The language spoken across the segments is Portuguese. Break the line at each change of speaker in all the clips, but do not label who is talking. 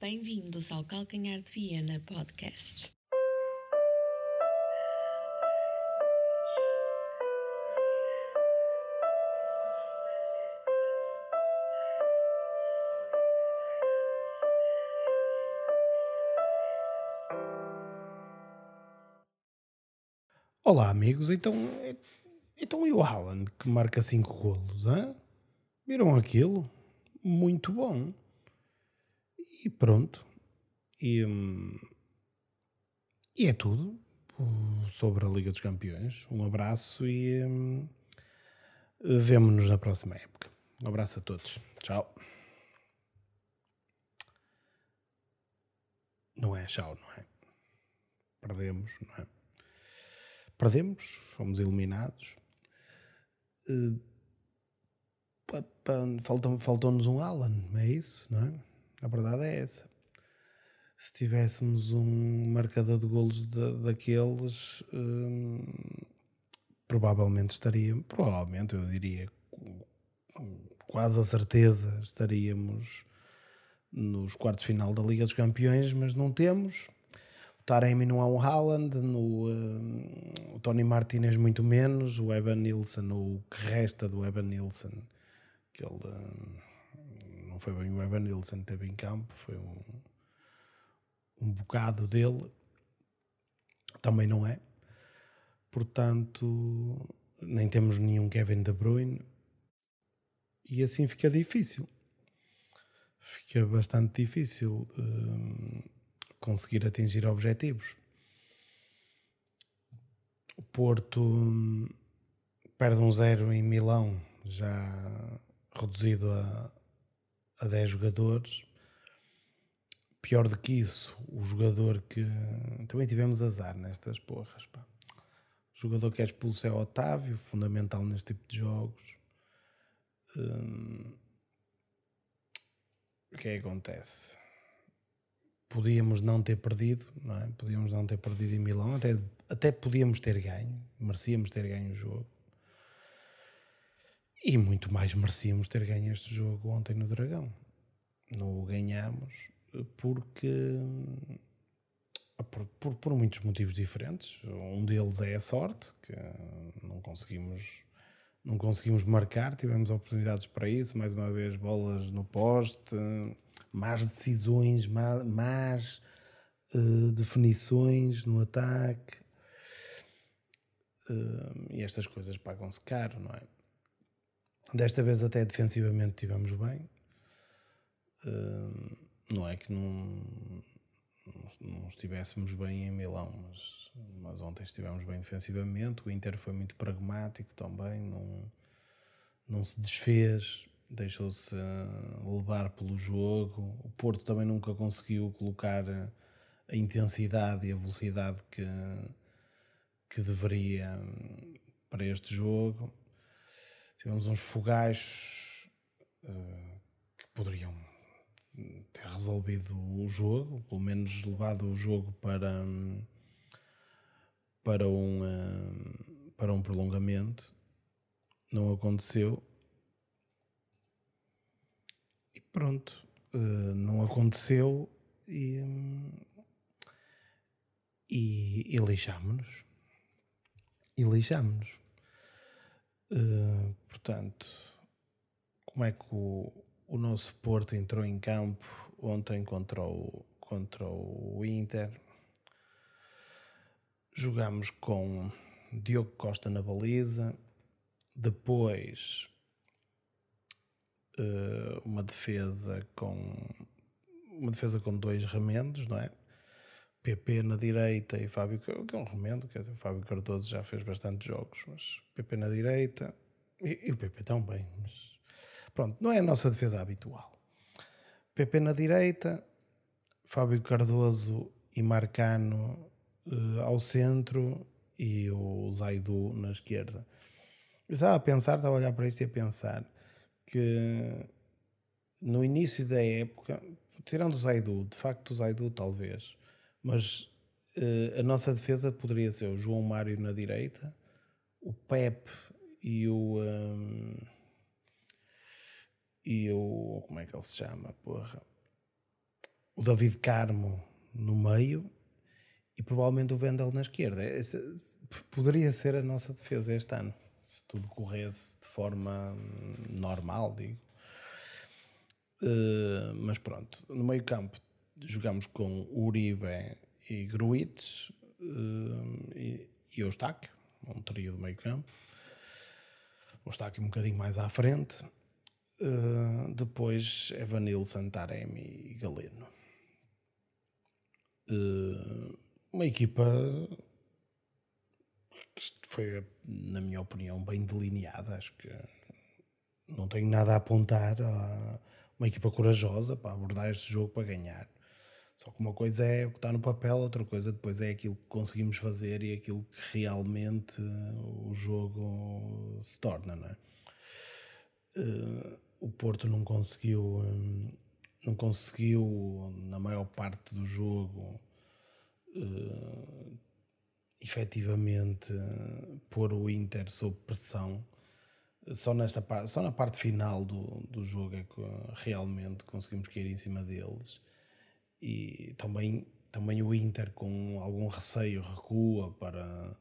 Bem-vindos ao Calcanhar de Viena Podcast.
Olá, amigos. Então, então e o Alan que marca 5 golos? Viram aquilo? Muito bom. E pronto. E, hum, e é tudo sobre a Liga dos Campeões. Um abraço e hum, vemo-nos na próxima época. Um abraço a todos. Tchau. Não é tchau, não é? Perdemos, não é? Perdemos, fomos eliminados. Uh, Faltou-nos um Alan, é isso, não é? A verdade é essa. Se tivéssemos um marcador de golos de, daqueles, hum, provavelmente estaria, provavelmente eu diria, quase a certeza estaríamos nos quartos final da Liga dos Campeões, mas não temos. O Taremi não é um Haaland, no, hum, o Tony Martinez muito menos, o Evan Nilsson, o que resta do Evan Nilsson, que ele hum, não foi bem o Evan Nilsson que teve em campo, foi um, um bocado dele, também não é. Portanto, nem temos nenhum Kevin De Bruyne e assim fica difícil. Fica bastante difícil hum, conseguir atingir objetivos. O Porto hum, perde um zero em Milão, já reduzido a, a 10 jogadores. Pior do que isso, o jogador que. Também tivemos azar nestas porras. Pá. O jogador que é expulso é Otávio, fundamental neste tipo de jogos. Hum... O que é que acontece? Podíamos não ter perdido, não é? Podíamos não ter perdido em Milão, até, até podíamos ter ganho, merecíamos ter ganho o jogo. E muito mais merecíamos ter ganho este jogo ontem no Dragão. Não o ganhamos porque. Por, por, por, muitos motivos diferentes. Um deles é a sorte, que não conseguimos, não conseguimos marcar, tivemos oportunidades para isso, mais uma vez bolas no poste, más decisões, más, más uh, definições no ataque. Uh, e estas coisas pagam-se caro, não é? Desta vez até defensivamente tivemos bem. Uh, não é que não, não estivéssemos bem em Milão, mas, mas ontem estivemos bem defensivamente. O Inter foi muito pragmático também, não, não se desfez, deixou-se levar pelo jogo. O Porto também nunca conseguiu colocar a intensidade e a velocidade que, que deveria para este jogo. Tivemos uns fogachos uh, que poderiam ter resolvido o jogo, pelo menos levado o jogo para, para, um, uh, para um prolongamento. Não aconteceu. E pronto, uh, não aconteceu e, e, e lixámos-nos. E lixámos-nos. Uh, portanto, como é que o, o nosso Porto entrou em campo ontem contra o, contra o Inter? Jogámos com Diogo Costa na baliza, depois uh, uma defesa com uma defesa com dois remendos, não é? PP na direita e Fábio, que é um remendo, quer dizer, o Fábio Cardoso já fez bastantes jogos, mas PP na direita e, e o PP também, mas pronto, não é a nossa defesa habitual. PP na direita, Fábio Cardoso e Marcano uh, ao centro e o Zaidu na esquerda. Estava a pensar, estava a olhar para isto e a pensar que no início da época, tirando o Zaidu, de facto o Zaidu talvez, mas uh, a nossa defesa poderia ser o João Mário na direita, o Pep e o. Um, e o. Como é que ele se chama? Porra. o David Carmo no meio e provavelmente o Vendel na esquerda. Poderia ser a nossa defesa este ano, se tudo corresse de forma normal, digo. Uh, mas pronto, no meio campo jogamos com Uribe e Gruites uh, e, e Eustáquio, um trio do meio campo. Eustáquio um bocadinho mais à frente. Uh, depois Evanil, Santaremi e Galeno. Uh, uma equipa que foi, na minha opinião, bem delineada. Acho que não tenho nada a apontar uma equipa corajosa para abordar este jogo para ganhar. Só que uma coisa é o que está no papel, outra coisa depois é aquilo que conseguimos fazer e aquilo que realmente o jogo se torna, não é? Uh, o Porto não conseguiu, não conseguiu na maior parte do jogo uh, efetivamente uh, pôr o Inter sob pressão. Só, nesta só na parte final do, do jogo é que realmente conseguimos cair em cima deles. E também, também o Inter, com algum receio, recua para,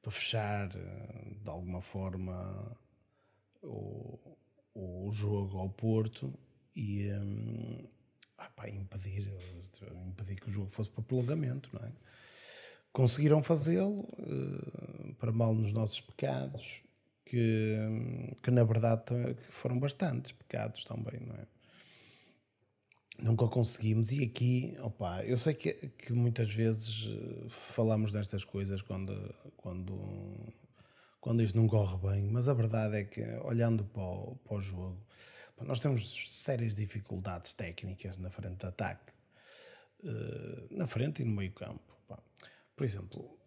para fechar de alguma forma o, o jogo ao Porto e. Um, ah, pá, impedir, impedir que o jogo fosse para prolongamento, não é? Conseguiram fazê-lo, uh, para mal nos nossos pecados, que, que na verdade foram bastantes pecados também, não é? Nunca conseguimos, e aqui, opa, eu sei que, que muitas vezes eh, falamos destas coisas quando, quando, quando isto não corre bem, mas a verdade é que, olhando para o, para o jogo, nós temos sérias dificuldades técnicas na frente de ataque, uh, na frente e no meio campo. Por exemplo,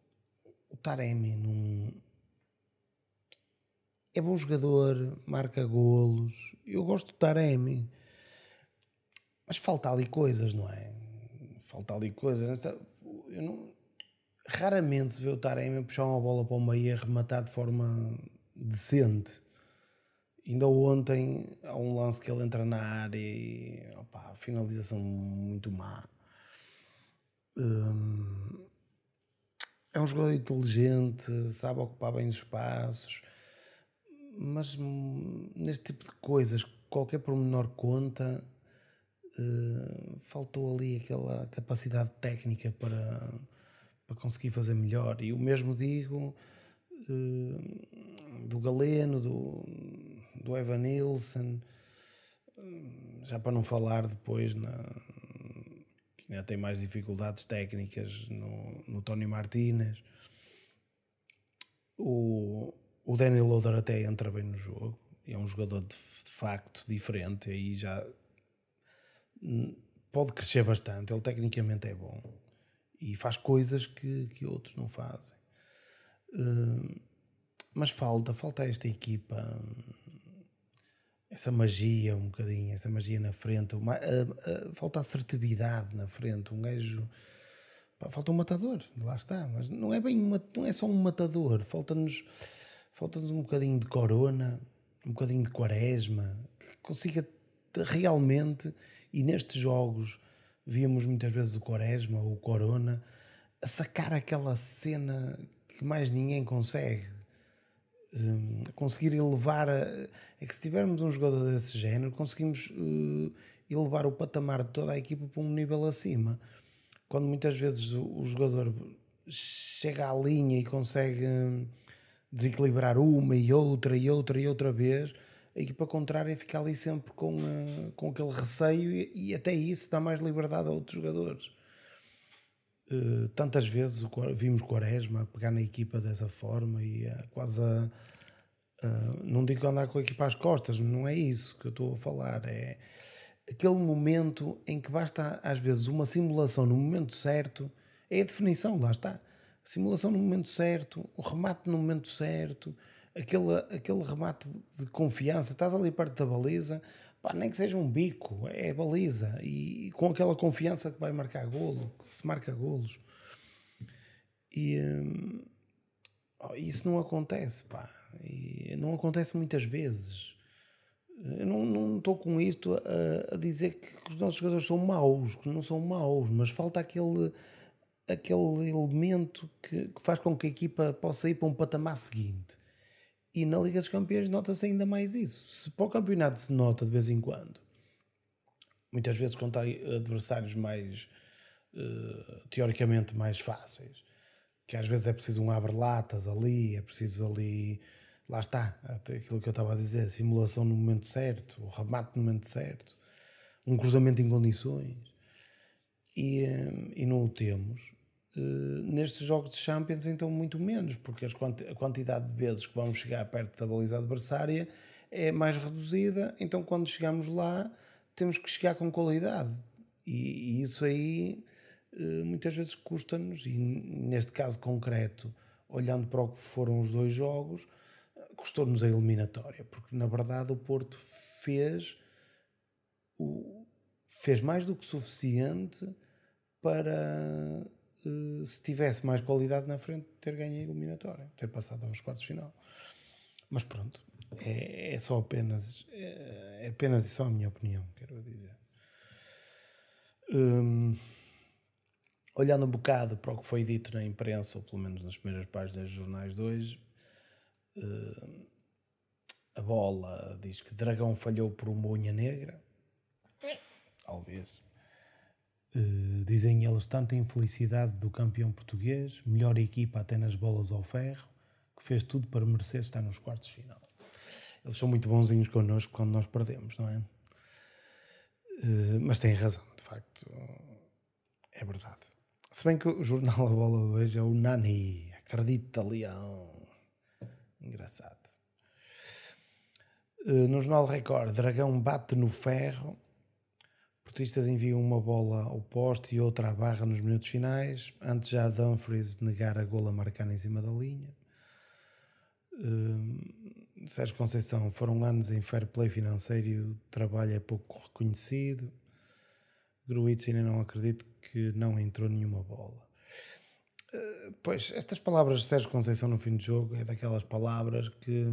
o Taremi num... é bom jogador, marca golos, eu gosto do Taremi, mas falta ali coisas, não é? Falta ali coisas. Eu não... Raramente se vê o Taremi puxar uma bola para o meio e arrematar de forma decente. Ainda ontem há um lance que ele entra na área e opa, finalização muito má. Hum, é um jogador inteligente, sabe ocupar bem os espaços, mas hum, neste tipo de coisas, qualquer pormenor conta. Uh, faltou ali aquela capacidade técnica para, para conseguir fazer melhor. E o mesmo digo uh, do Galeno, do, do Evan Nilsson, já para não falar depois na, que ainda tem mais dificuldades técnicas no, no Tony Martinez. O, o Daniel Loader até entra bem no jogo, é um jogador de, de facto diferente, aí já pode crescer bastante, ele tecnicamente é bom e faz coisas que, que outros não fazem. Uh, mas falta, falta esta equipa essa magia um bocadinho, essa magia na frente, uma, a, a, falta assertividade na frente, um gajo pá, falta um matador, lá está, mas não é bem uma, não é só um matador, falta-nos falta-nos um bocadinho de corona, um bocadinho de quaresma, que consiga realmente, e nestes jogos víamos muitas vezes o quaresma ou o corona a sacar aquela cena que mais ninguém consegue Hum, conseguir elevar. A, é que se tivermos um jogador desse género, conseguimos uh, elevar o patamar de toda a equipa para um nível acima. Quando muitas vezes o, o jogador chega à linha e consegue hum, desequilibrar uma e outra e outra e outra vez, a equipa contrária fica ali sempre com, uh, com aquele receio e, e, até isso dá mais liberdade a outros jogadores. Uh, tantas vezes o, vimos Quaresma pegar na equipa dessa forma e uh, quase a, não digo andar com a equipa às costas, não é isso que eu estou a falar, é aquele momento em que basta às vezes uma simulação no momento certo, é a definição, lá está. simulação no momento certo, o remate no momento certo, aquele, aquele remate de, confiança, estás ali perto da baliza, pá, nem que seja um bico, é baliza, e com aquela confiança que vai marcar golo, que se marca golos. E hum, isso não acontece, pá. E não acontece muitas vezes. Eu não, estou com isto a, a, dizer que os nossos jogadores são maus, que não são maus, mas falta aquele, aquele elemento que, que faz com que a equipa possa ir para um patamar seguinte. E na Liga dos Campeões nota-se ainda mais isso. Se para o campeonato se nota de vez em quando, muitas vezes contra adversários mais uh, teoricamente mais fáceis, que às vezes é preciso um abre-latas ali, é preciso ali lá está, aquilo que eu estava a dizer, simulação no momento certo, o remate no momento certo, um cruzamento em condições. E, eh, e não o temos. Eh, nestes jogos de Champions, então, muito menos, porque a quantidade de vezes que vamos chegar perto da baliza adversária é mais reduzida, então, quando chegamos lá, temos que chegar com qualidade. E, e isso aí eh, muitas vezes custa-nos, e neste caso concreto, olhando para o que foram os dois jogos, custou-nos a eliminatória, porque na verdade o Porto fez o, fez mais do que suficiente para se tivesse mais qualidade na frente ter ganho a eliminatória, ter passado aos quartos de final. Mas pronto, é, é só apenas é, é apenas só a minha opinião, quero dizer. Hum, olhando um bocado para o que foi dito na imprensa, ou pelo menos nas primeiras páginas dos jornais de hoje, Uh, a bola diz que Dragão falhou por uma unha negra. Talvez. Uh, dizem eles tanta infelicidade do campeão português, melhor equipa até nas bolas ao ferro, que fez tudo para merecer estar nos quartos de final. Eles são muito bonzinhos connosco quando nós perdemos, não é? Uh, mas têm razão, de facto. É verdade. Se bem que o jornal A Bola hoje é o Nani, acredita, Leão. Engraçado. Uh, no Jornal Record, Dragão bate no ferro. Portistas enviam uma bola ao poste e outra à barra nos minutos finais, antes já Dumfries negar a gola marcada em cima da linha. Uh, Sérgio Conceição, foram anos em fair play financeiro e o trabalho é pouco reconhecido. Gruitch ainda não acredito que não entrou nenhuma bola. Pois, estas palavras de Sérgio Conceição no fim do jogo é daquelas palavras que.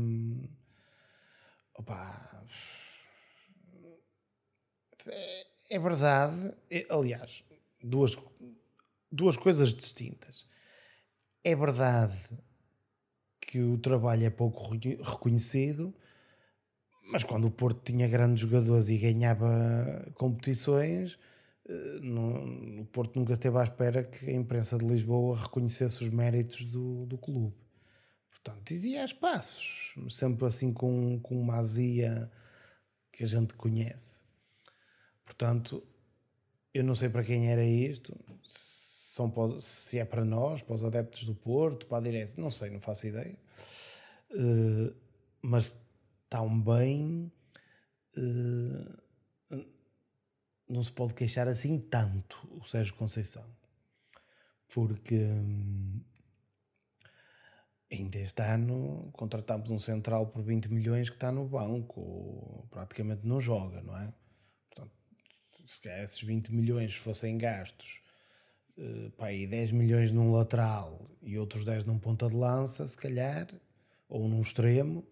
Opa. É, é verdade. É, aliás, duas, duas coisas distintas. É verdade que o trabalho é pouco reconhecido, mas quando o Porto tinha grandes jogadores e ganhava competições eh, no, o Porto nunca esteve à espera que a imprensa de Lisboa reconhecesse os méritos do, do clube. Portanto, dizia espaços, sempre assim com, com uma azia que a gente conhece. Portanto, eu não sei para quem era isto, se, são, se é para nós, para os adeptos do Porto, para a direita, não sei, não faço ideia. Uh, mas tão bem. Uh, não se pode queixar assim tanto o Sérgio Conceição. Porque hum, ainda este ano contratámos um central por 20 milhões que está no banco, praticamente não joga, não é? Se esses 20 milhões fossem gastos, uh, pá, e 10 milhões num lateral e outros 10 num ponta de lança, se calhar, ou num extremo,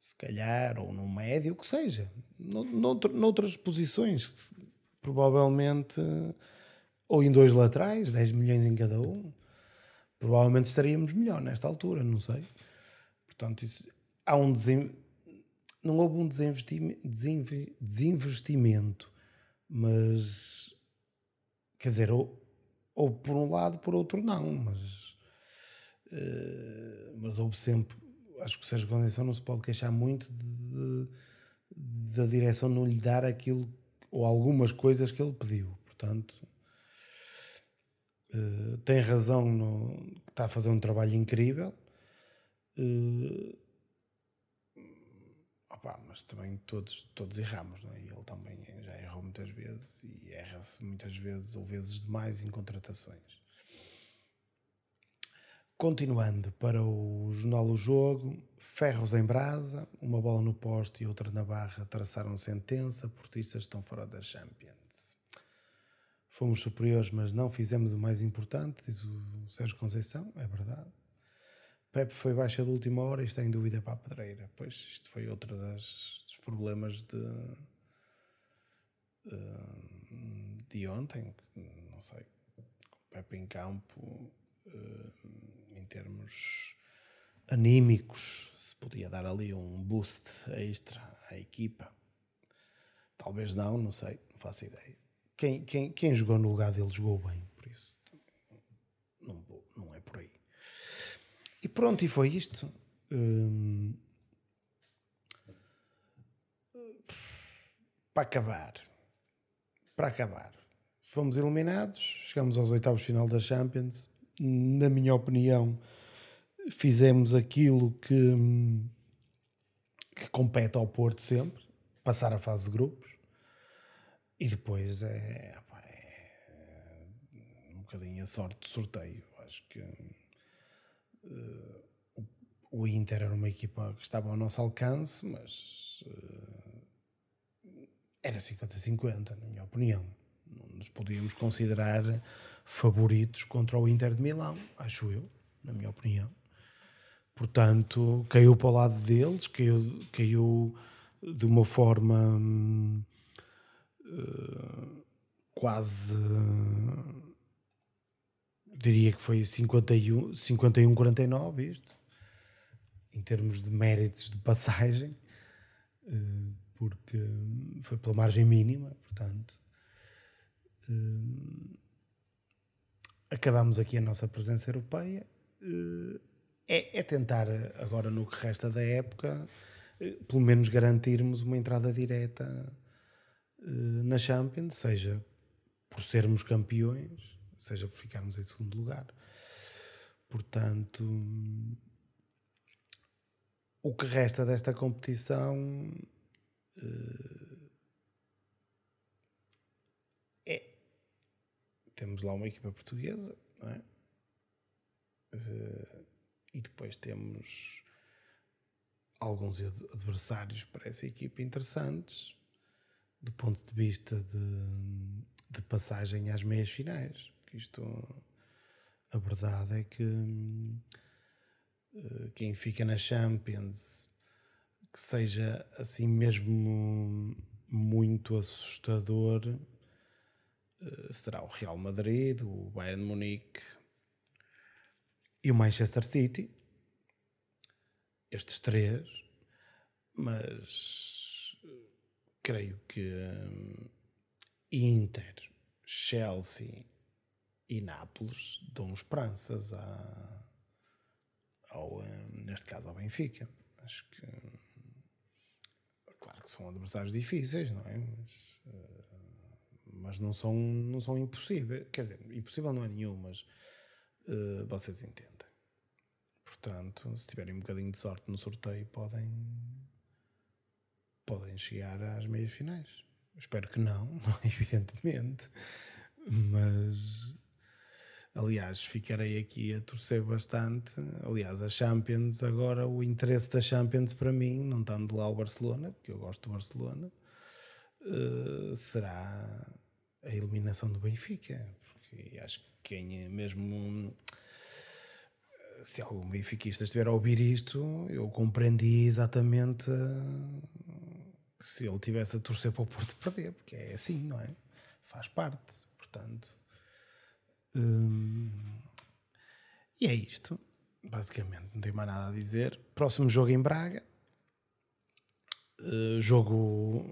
se calhar, ou num médio, o que seja, noutras posições provavelmente, ou em dois laterais, 10 milhões em cada um, provavelmente estaríamos melhor nesta altura, não sei. Portanto, isso, há um desem, não houve um desinvestimento, mas quer dizer, ou, ou por um lado, por outro não, mas, uh, mas houve sempre. Acho que o Sérgio Conceição não se pode queixar muito de, de, da direção não lhe dar aquilo ou algumas coisas que ele pediu. Portanto, uh, tem razão, no, está a fazer um trabalho incrível. Uh, opa, mas também todos, todos erramos, não é? ele também já errou muitas vezes e erra-se muitas vezes ou vezes demais em contratações. Continuando para o jornal O Jogo, ferros em brasa, uma bola no poste e outra na barra traçaram sentença, portistas estão fora da Champions. Fomos superiores, mas não fizemos o mais importante, diz o Sérgio Conceição, é verdade. Pepe foi baixa de última hora e está em dúvida para a pedreira. Pois isto foi outro das, dos problemas de, eh, de ontem. Não sei. Pepe em campo, eh, em termos anímicos, se podia dar ali um boost extra à equipa. Talvez não, não sei, não faço ideia. Quem, quem, quem jogou no lugar dele jogou bem, por isso não, não é por aí. E pronto, e foi isto. Hum, para acabar, para acabar, fomos eliminados, chegamos aos oitavos final da Champions. Na minha opinião, fizemos aquilo que, que compete ao Porto sempre, passar a fase de grupos. E depois é, é um bocadinho a sorte do sorteio. Acho que uh, o Inter era uma equipa que estava ao nosso alcance, mas uh, era 50-50, na minha opinião. Não nos podíamos considerar favoritos contra o Inter de Milão, acho eu, na minha opinião. Portanto, caiu para o lado deles, caiu, caiu de uma forma uh, quase. Diria que foi 51, 51 49 isto, em termos de méritos de passagem, uh, porque foi pela margem mínima, portanto. acabamos aqui a nossa presença europeia é, é tentar, agora no que resta da época, eh, pelo menos garantirmos uma entrada direta eh, na Champions, seja por sermos campeões, seja por ficarmos em segundo lugar. Portanto, o que resta desta competição eh, é. Temos lá uma equipa portuguesa, não é? E depois temos alguns adversários para essa equipa interessantes do ponto de vista de, de passagem às meias finais. Isto, a verdade é que uh, quem fica na Champions que seja assim mesmo muito assustador uh, será o Real Madrid, o Bayern Munique e o Manchester City. Estes três, mas creio que Inter, Chelsea e Nápoles dão esperanças a, ao, neste caso ao Benfica. Acho que claro que são adversários difíceis, não é? Mas, mas não são não são impossíveis. Quer dizer, impossível não é nenhum, mas uh, vocês entendem. Portanto, se tiverem um bocadinho de sorte no sorteio, podem, podem chegar às meias finais. Espero que não, evidentemente, mas aliás, ficarei aqui a torcer bastante. Aliás, a Champions, agora o interesse da Champions para mim, não estando lá o Barcelona, porque eu gosto do Barcelona, uh, será a eliminação do Benfica, porque acho que quem é mesmo se algum benfiquista estiver a ouvir isto, eu compreendi exatamente se ele tivesse a torcer para o Porto perder, porque é assim, não é? Faz parte, portanto. Hum, e é isto, basicamente, não tenho mais nada a dizer. Próximo jogo em Braga. Uh, jogo,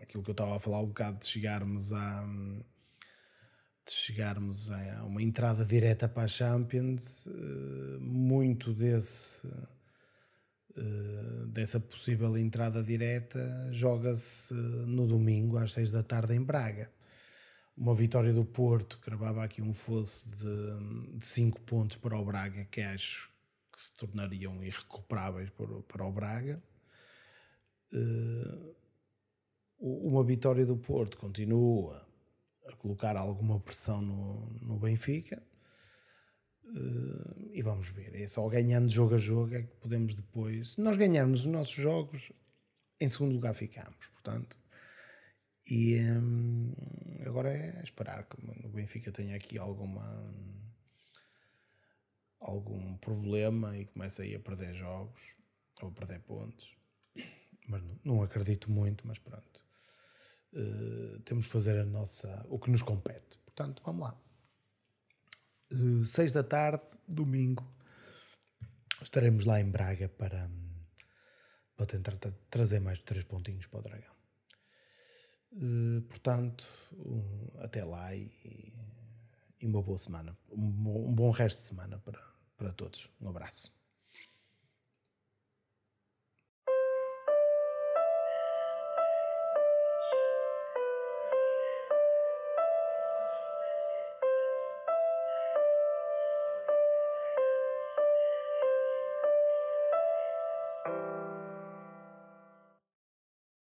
aquilo que eu estava a falar um bocado de chegarmos a de chegarmos a uma entrada direta para a Champions, eh, muito desse eh, dessa possível entrada direta joga-se no domingo às seis da tarde em Braga. Uma vitória do Porto cravava aqui um fosso de, de cinco pontos para o Braga que acho que se tornariam irrecuperáveis para, o Braga. Uh, uma vitória do Porto continua a colocar alguma pressão no, no Benfica. Uh, e vamos ver, é só ganhando jogo a jogo é que podemos depois, se nós ganharmos os nossos jogos, em segundo lugar ficamos, portanto. E um, agora é esperar que o Benfica tenha aqui alguma algum problema e começa aí a perder jogos ou a perder pontos. Mas não, não acredito muito, mas pronto. Uh, temos de fazer a nossa, o que nos compete. Portanto, vamos lá. Uh, seis da tarde, domingo, estaremos lá em Braga para, para tentar tra trazer mais três pontinhos para o Dragão. Uh, portanto, um, até lá e, e, uma boa semana. Um, um bom resto de semana para, para todos. Um abraço.